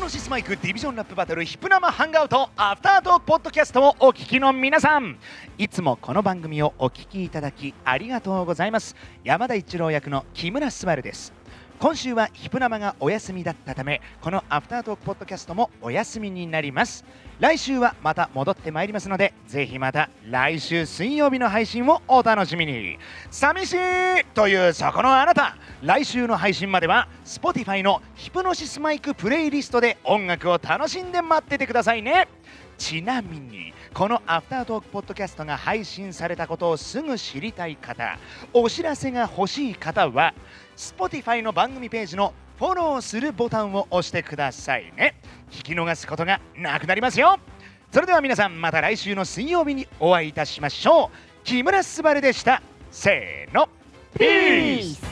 ノシスマイクディビジョンラップバトルヒプナマ Hangout アフタートークポッドキャストをお聞きの皆さん。いつもこの番組をお聞きいただきありがとうございます。山田一郎役の木村昴です。今週はヒプナマがお休みだったためこのアフタートークポッドキャストもお休みになります。来週はまた戻ってまいりますのでぜひまた来週水曜日の配信をお楽しみに。寂しいというそこのあなた。来週の配信までは Spotify のヒプノシスマイクプレイリストで音楽を楽しんで待っててくださいね。ちなみにこのアフタートークポッドキャストが配信されたことをすぐ知りたい方お知らせが欲しい方は Spotify の番組ページのフォローするボタンを押してくださいね。聞き逃すことがなくなりますよ。それでは皆さんまた来週の水曜日にお会いいたしましょう。木村昴でした。せーの。ピース